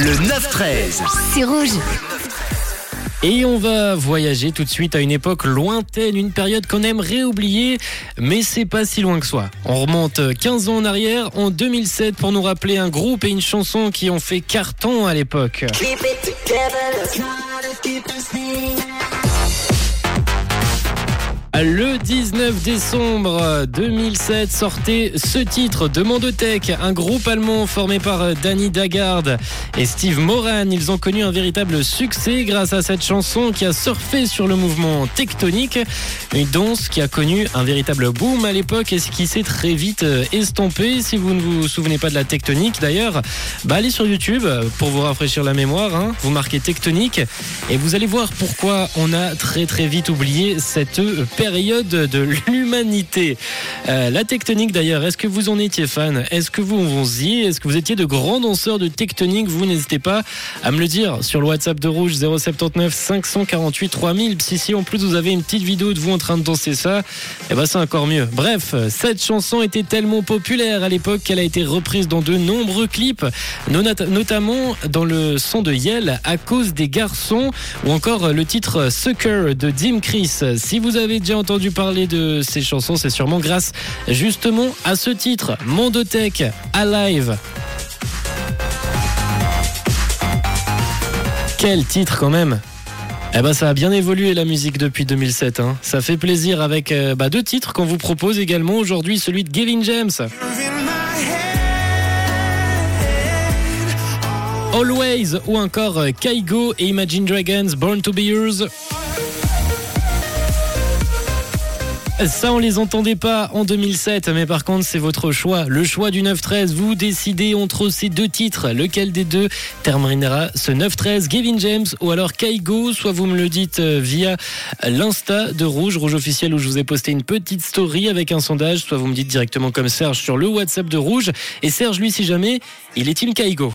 Le 9-13. C'est rouge. Et on va voyager tout de suite à une époque lointaine, une période qu'on aimerait oublier, mais c'est pas si loin que soi. On remonte 15 ans en arrière, en 2007, pour nous rappeler un groupe et une chanson qui ont fait carton à l'époque. Le 19 décembre 2007 sortait ce titre de Mondotech, un groupe allemand formé par Danny Dagard et Steve Moran. Ils ont connu un véritable succès grâce à cette chanson qui a surfé sur le mouvement tectonique, une danse qui a connu un véritable boom à l'époque et qui s'est très vite estompé. Si vous ne vous souvenez pas de la tectonique d'ailleurs, bah allez sur YouTube pour vous rafraîchir la mémoire. Hein. Vous marquez tectonique et vous allez voir pourquoi on a très très vite oublié cette période période de l'humanité. Euh, la tectonique d'ailleurs, est-ce que vous en étiez fan? Est-ce que vous en faisiez Est-ce que vous étiez de grands danseurs de tectonique? Vous n'hésitez pas à me le dire sur le WhatsApp de Rouge 079 548 3000. Si, si en plus vous avez une petite vidéo de vous en train de danser ça, eh ben c'est encore mieux. Bref, cette chanson était tellement populaire à l'époque qu'elle a été reprise dans de nombreux clips, notamment dans le son de Yell à cause des garçons ou encore le titre Sucker de Dim Chris. Si vous avez déjà entendu parler de ces chansons, c'est sûrement grâce justement à ce titre, Mondotech Alive. Quel titre quand même eh ben ça a bien évolué la musique depuis 2007. Hein. Ça fait plaisir avec euh, bah, deux titres qu'on vous propose également aujourd'hui, celui de Gavin James. Always ou encore Kaigo et Imagine Dragons Born to Be Yours. Ça, on les entendait pas en 2007, mais par contre, c'est votre choix. Le choix du 9-13. Vous décidez entre ces deux titres. Lequel des deux terminera ce 9-13 Gavin James ou alors Kaigo Soit vous me le dites euh, via l'Insta de Rouge, Rouge officiel, où je vous ai posté une petite story avec un sondage. Soit vous me dites directement comme Serge sur le WhatsApp de Rouge. Et Serge, lui, si jamais, il est Team Kaigo.